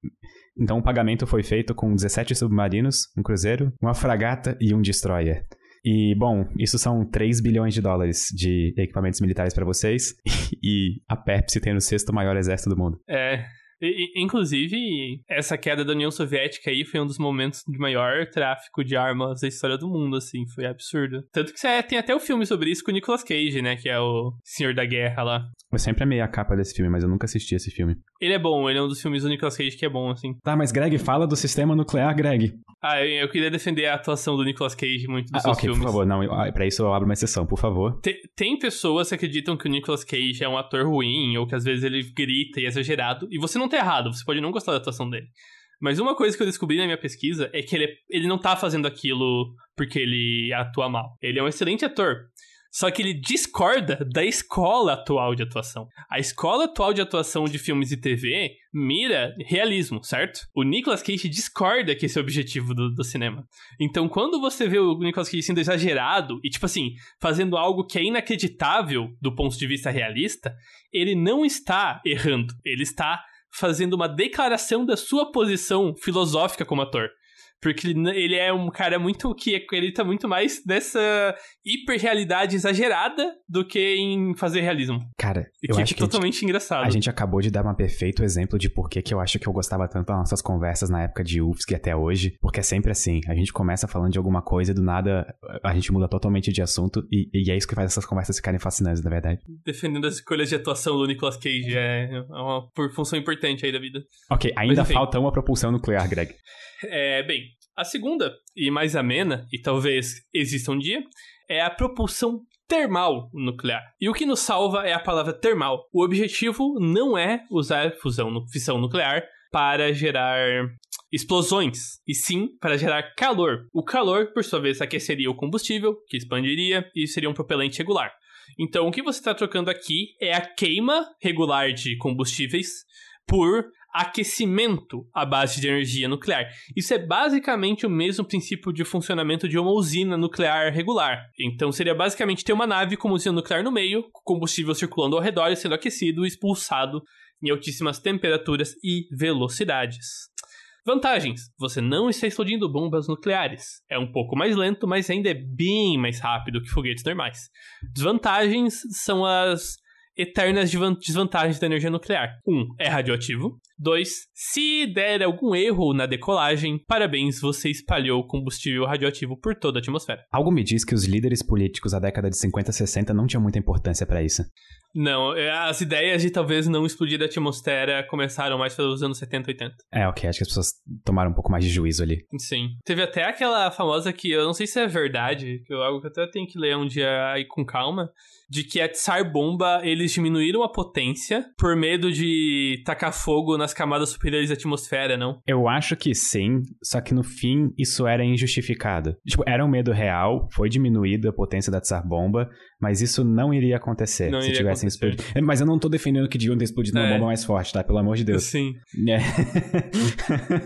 Então o pagamento foi feito com 17 submarinos, um cruzeiro, uma fragata e um destroyer. E, bom, isso são 3 bilhões de dólares de equipamentos militares para vocês. E a Pepsi tem o sexto maior exército do mundo. É, e, inclusive, essa queda da União Soviética aí foi um dos momentos de maior tráfico de armas da história do mundo, assim, foi absurdo. Tanto que é, tem até o um filme sobre isso com o Nicolas Cage, né, que é o Senhor da Guerra lá. Eu sempre amei a capa desse filme, mas eu nunca assisti esse filme. Ele é bom, ele é um dos filmes do Nicolas Cage que é bom, assim. Tá, mas Greg, fala do sistema nuclear, Greg. Ah, eu queria defender a atuação do Nicolas Cage muito dos ah, seus okay, filmes. por favor, não, eu, pra isso eu abro uma exceção, por favor. Tem, tem pessoas que acreditam que o Nicolas Cage é um ator ruim, ou que às vezes ele grita e é exagerado, e você não tá errado, você pode não gostar da atuação dele. Mas uma coisa que eu descobri na minha pesquisa é que ele, ele não tá fazendo aquilo porque ele atua mal. Ele é um excelente ator. Só que ele discorda da escola atual de atuação. A escola atual de atuação de filmes e TV mira realismo, certo? O Nicolas Cage discorda que esse é o objetivo do, do cinema. Então, quando você vê o Nicolas Cage sendo exagerado e, tipo assim, fazendo algo que é inacreditável do ponto de vista realista, ele não está errando. Ele está fazendo uma declaração da sua posição filosófica como ator. Porque ele é um cara muito que acredita muito mais nessa hiperrealidade exagerada do que em fazer realismo. Cara, e eu que acho é totalmente que engraçado. A gente acabou de dar um perfeito exemplo de por que eu acho que eu gostava tanto das nossas conversas na época de UFSC até hoje. Porque é sempre assim, a gente começa falando de alguma coisa e do nada a gente muda totalmente de assunto e, e é isso que faz essas conversas ficarem fascinantes, na verdade. Defendendo as escolhas de atuação do Nicolas Cage é uma função importante aí da vida. Ok, ainda falta uma propulsão nuclear, Greg. É, bem, a segunda, e mais amena, e talvez exista um dia, é a propulsão termal nuclear. E o que nos salva é a palavra termal. O objetivo não é usar fusão, fissão nuclear para gerar explosões, e sim para gerar calor. O calor, por sua vez, aqueceria o combustível, que expandiria e seria um propelente regular. Então, o que você está trocando aqui é a queima regular de combustíveis por aquecimento à base de energia nuclear. Isso é basicamente o mesmo princípio de funcionamento de uma usina nuclear regular. Então seria basicamente ter uma nave com uma usina nuclear no meio, com combustível circulando ao redor e sendo aquecido e expulsado em altíssimas temperaturas e velocidades. Vantagens: você não está explodindo bombas nucleares. É um pouco mais lento, mas ainda é bem mais rápido que foguetes normais. Desvantagens são as eternas desvantagens da energia nuclear. Um, é radioativo. Dois, se der algum erro na decolagem, parabéns, você espalhou combustível radioativo por toda a atmosfera. Algo me diz que os líderes políticos da década de 50 e 60 não tinham muita importância para isso. Não, é, as ideias de talvez não explodir a atmosfera começaram mais pelos anos 70 e 80. É, ok, acho que as pessoas tomaram um pouco mais de juízo ali. Sim. Teve até aquela famosa que eu não sei se é verdade, que algo que eu até tenho que ler um dia aí com calma, de que a Tsar Bomba eles diminuíram a potência por medo de tacar fogo nas camadas superiores da atmosfera, não? Eu acho que sim, só que no fim isso era injustificado. Tipo, era um medo real, foi diminuída a potência da Tsar Bomba, mas isso não iria acontecer não se iria tivessem acontecer. explodido. Mas eu não tô defendendo que deviam ter explodido uma É. bomba mais forte, tá? Pelo amor de Deus. Sim. É.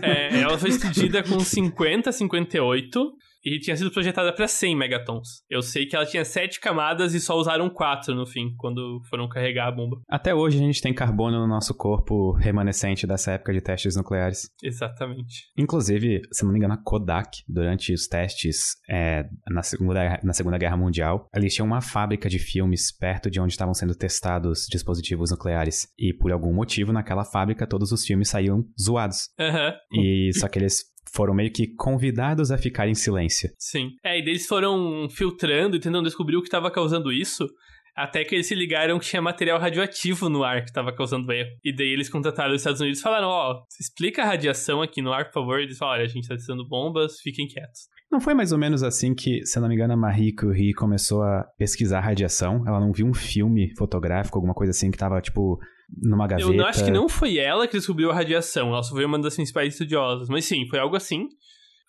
É, ela foi explodida com 50, 58 e tinha sido projetada para 100 megatons. Eu sei que ela tinha 7 camadas e só usaram 4 no fim, quando foram carregar a bomba. Até hoje a gente tem carbono no nosso corpo remanescente dessa época de testes nucleares. Exatamente. Inclusive, se não me engano, a Kodak, durante os testes é, na, segunda, na Segunda Guerra Mundial, eles tinham uma fábrica de filmes perto de onde estavam sendo testados dispositivos nucleares. E por algum motivo, naquela fábrica, todos os filmes saíam zoados. Aham. E só que eles foram meio que convidados a ficar em silêncio. Sim. É, e eles foram filtrando e tentando descobrir o que estava causando isso. Até que eles se ligaram que tinha material radioativo no ar que tava causando erro. E daí eles contrataram os Estados Unidos e falaram: Ó, oh, explica a radiação aqui no ar, por favor. E eles falaram: Olha, a gente tá testando bombas, fiquem quietos. Não foi mais ou menos assim que, se não me engano, a Marie Curie começou a pesquisar radiação? Ela não viu um filme fotográfico, alguma coisa assim, que tava, tipo, numa gaveta? Eu acho que não foi ela que descobriu a radiação, ela só foi uma das principais estudiosas. Mas sim, foi algo assim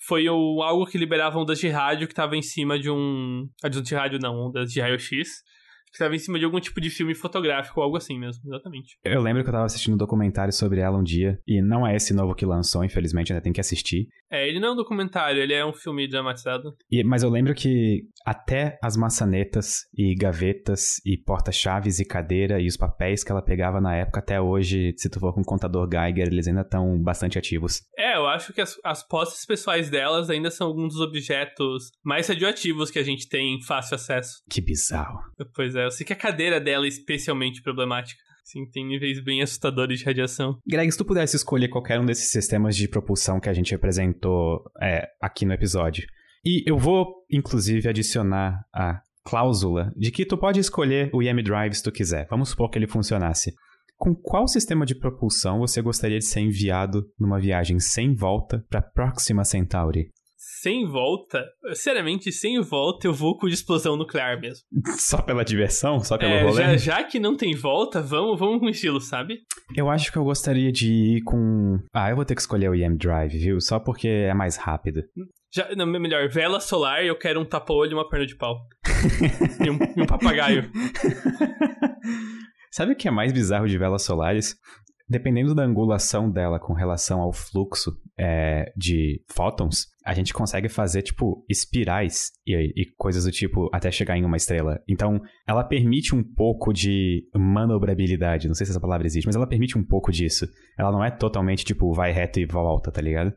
foi o, algo que liberava ondas de rádio que estava em cima de um. Ondas de rádio não, ondas de raio-x estava em cima de algum tipo de filme fotográfico ou algo assim mesmo, exatamente. Eu lembro que eu tava assistindo um documentário sobre ela um dia, e não é esse novo que lançou, infelizmente, ainda tem que assistir. É, ele não é um documentário, ele é um filme dramatizado. E, mas eu lembro que até as maçanetas e gavetas e porta-chaves e cadeira e os papéis que ela pegava na época, até hoje, se tu for com o contador Geiger, eles ainda estão bastante ativos. É, eu acho que as, as posses pessoais delas ainda são alguns dos objetos mais radioativos que a gente tem em fácil acesso. Que bizarro. Pois é, eu sei que a cadeira dela é especialmente problemática. Sim, tem níveis bem assustadores de radiação. Greg, se tu pudesse escolher qualquer um desses sistemas de propulsão que a gente apresentou é, aqui no episódio, e eu vou, inclusive, adicionar a cláusula de que tu pode escolher o IM Drive se tu quiser. Vamos supor que ele funcionasse. Com qual sistema de propulsão você gostaria de ser enviado numa viagem sem volta para Próxima Centauri? Sem volta, seriamente, sem volta, eu vou com explosão nuclear mesmo. Só pela diversão? Só pelo é, rolê? Já, já, que não tem volta, vamos, vamos com estilo, sabe? Eu acho que eu gostaria de ir com. Ah, eu vou ter que escolher o EM Drive, viu? Só porque é mais rápido. Já, não, melhor, vela solar eu quero um tapa-olho e uma perna de pau. e, um, e um papagaio. Sabe o que é mais bizarro de velas solares? Dependendo da angulação dela com relação ao fluxo é, de fótons, a gente consegue fazer, tipo, espirais e, e, coisas do tipo até chegar em uma estrela. Então, ela permite um pouco de manobrabilidade. Não sei se essa palavra existe, mas ela permite um pouco disso. Ela não é totalmente, tipo, vai reto e volta, tá ligado?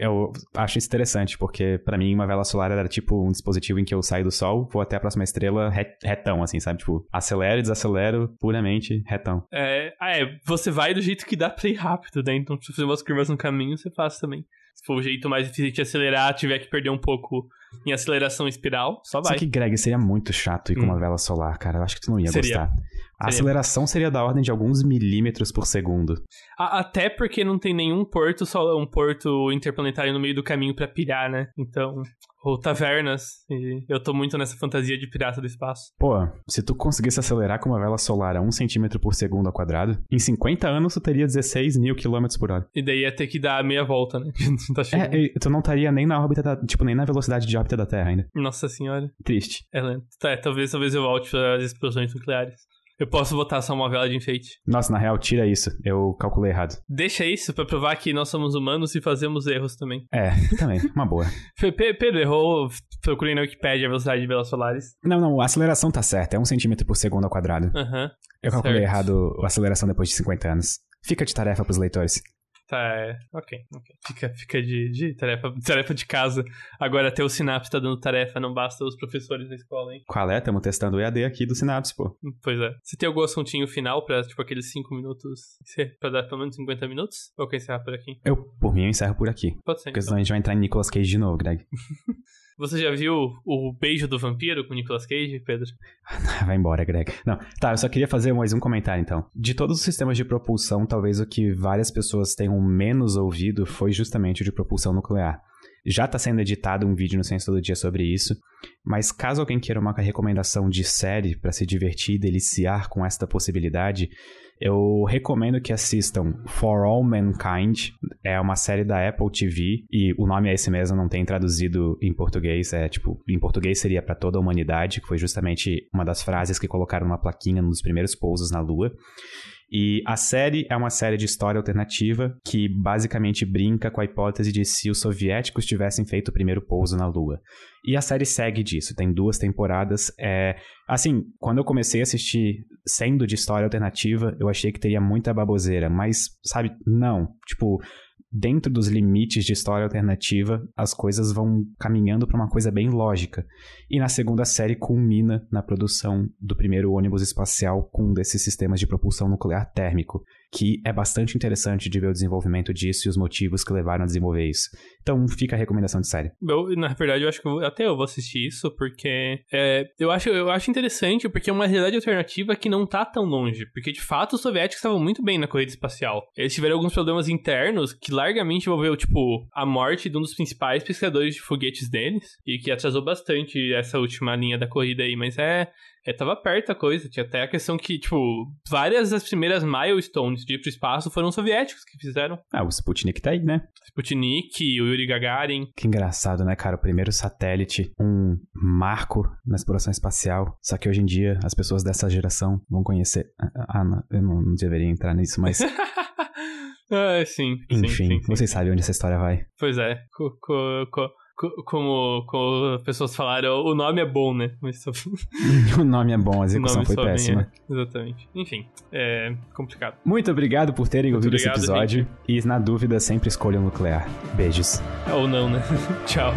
Eu acho isso interessante, porque para mim uma vela solar era tipo um dispositivo em que eu saio do Sol, vou até a próxima estrela retão, assim, sabe? Tipo, acelero e desacelero puramente retão. É, ah, é, você vai do jeito que dá pra ir rápido, né? Então, se você fazer umas curvas no caminho, você faz também. Se for o jeito mais difícil de acelerar, tiver que perder um pouco em aceleração espiral, só vai. Só que, Greg, seria muito chato ir hum. com uma hum. vela solar, cara. Eu acho que tu não ia seria. gostar. A aceleração seria da ordem de alguns milímetros por segundo. Até porque não tem nenhum porto, só um porto interplanetário no meio do caminho para pilhar, né? Então, ou tavernas. E eu tô muito nessa fantasia de pirata do espaço. Pô, se tu conseguisse acelerar com uma vela solar a 1 centímetro por segundo ao quadrado, em 50 anos tu teria 16 mil quilômetros por hora. E daí ia ter que dar meia volta, né? tá é, tu não estaria nem na órbita da, tipo, nem na velocidade de órbita da Terra ainda. Nossa senhora. Triste. É lento. Tá, talvez, talvez eu volte para as explosões nucleares. Eu posso botar só uma vela de enfeite. Nossa, na real, tira isso. Eu calculei errado. Deixa isso para provar que nós somos humanos e fazemos erros também. É, também. Uma boa. Pedro errou. Procurei na Wikipedia a velocidade de velas solares. Não, não. A aceleração tá certa. É um centímetro por segundo ao quadrado. Aham. Uhum, eu calculei certo. errado a aceleração depois de 50 anos. Fica de tarefa pros leitores. Tá, é. Ok, ok. Fica, fica de, de tarefa, tarefa de casa. Agora até o Synapse tá dando tarefa, não basta os professores da escola, hein? Qual é? Estamos testando o EAD aqui do Synapse, pô. Pois é. Você tem algum assuntinho final pra, tipo, aqueles 5 minutos, pra dar pelo menos 50 minutos? Ou quer encerrar por aqui? Eu, por mim, eu encerro por aqui. Pode ser, Porque então. senão a gente vai entrar em Nicolas Cage de novo, Greg. Você já viu o beijo do vampiro com Nicolas Cage, Pedro? Vai embora, Greg. Não, tá, eu só queria fazer mais um comentário então. De todos os sistemas de propulsão, talvez o que várias pessoas tenham menos ouvido foi justamente o de propulsão nuclear. Já está sendo editado um vídeo no Ciência Todo Dia sobre isso, mas caso alguém queira uma recomendação de série para se divertir e deliciar com esta possibilidade, eu recomendo que assistam For All Mankind. É uma série da Apple TV e o nome é esse mesmo, não tem traduzido em português. É tipo, em português seria para toda a humanidade, que foi justamente uma das frases que colocaram numa plaquinha nos primeiros pousos na Lua. E a série é uma série de história alternativa que basicamente brinca com a hipótese de se os soviéticos tivessem feito o primeiro pouso na Lua. E a série segue disso, tem duas temporadas. É, assim, quando eu comecei a assistir sendo de história alternativa, eu achei que teria muita baboseira, mas, sabe, não. Tipo, dentro dos limites de história alternativa, as coisas vão caminhando para uma coisa bem lógica. E na segunda série culmina na produção do primeiro ônibus espacial com um desses sistemas de propulsão nuclear térmico. Que é bastante interessante de ver o desenvolvimento disso e os motivos que levaram a desenvolver isso. Então fica a recomendação de série. Eu, na verdade, eu acho que eu, até eu vou assistir isso, porque é, eu, acho, eu acho interessante, porque é uma realidade alternativa que não tá tão longe. Porque, de fato, os soviéticos estavam muito bem na corrida espacial. Eles tiveram alguns problemas internos que largamente envolveu, tipo, a morte de um dos principais pesquisadores de foguetes deles, e que atrasou bastante essa última linha da corrida aí, mas é, é, tava perto a coisa. Tinha até a questão que, tipo, várias das primeiras milestones de ir pro espaço foram soviéticos que fizeram. Ah, o Sputnik tá aí, né? Sputnik, o Yuri Gagarin. Que engraçado, né, cara? O primeiro satélite, um marco na exploração espacial. Só que hoje em dia, as pessoas dessa geração vão conhecer. Ah, não, eu não, não deveria entrar nisso, mas. ah, sim. Enfim, sim, sim, sim. vocês sabem onde essa história vai. Pois é. Co, co, co, como, como as pessoas falaram, o nome é bom, né? Mas só... o nome é bom, a execução foi péssima. É. Exatamente. Enfim, é complicado. Muito obrigado por terem Muito ouvido obrigado, esse episódio. Gente. E na dúvida, sempre escolham nuclear. Beijos. Ou não, né? Tchau.